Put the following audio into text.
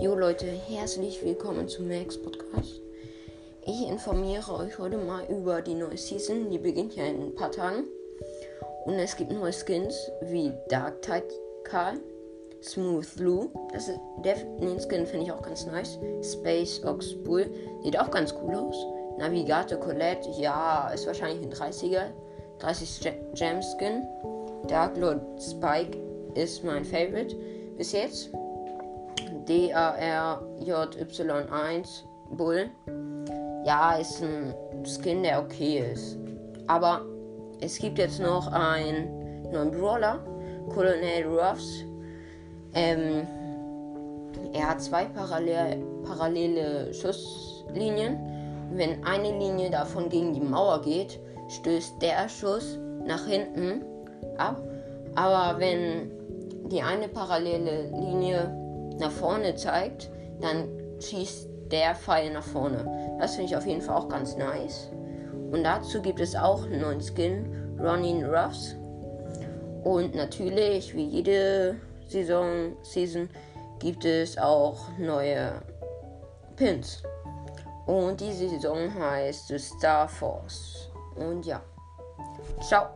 Jo Leute, herzlich willkommen zum Max Podcast. Ich informiere euch heute mal über die neue Season. Die beginnt ja in ein paar Tagen. Und es gibt neue Skins wie Dark Tide Karl, Smooth Lou. Das ist, der, den Skin finde ich auch ganz nice. Space Ox Bull sieht auch ganz cool aus. Navigator Colette, ja, ist wahrscheinlich ein 30er. 30 Gem Skin. Dark Lord Spike ist mein Favorite bis jetzt. DARJY1 Bull. Ja, ist ein Skin, der okay ist. Aber es gibt jetzt noch einen neuen Brawler, Colonel Ruffs. Ähm, er hat zwei parallel, parallele Schusslinien. Wenn eine Linie davon gegen die Mauer geht, stößt der Schuss nach hinten ab. Aber wenn die eine parallele Linie nach vorne zeigt, dann schießt der Pfeil nach vorne. Das finde ich auf jeden Fall auch ganz nice. Und dazu gibt es auch einen neuen Skin, Ronin Ruffs. Und natürlich, wie jede Saison, Season, gibt es auch neue Pins. Und diese Saison heißt Star Force. Und ja. Ciao.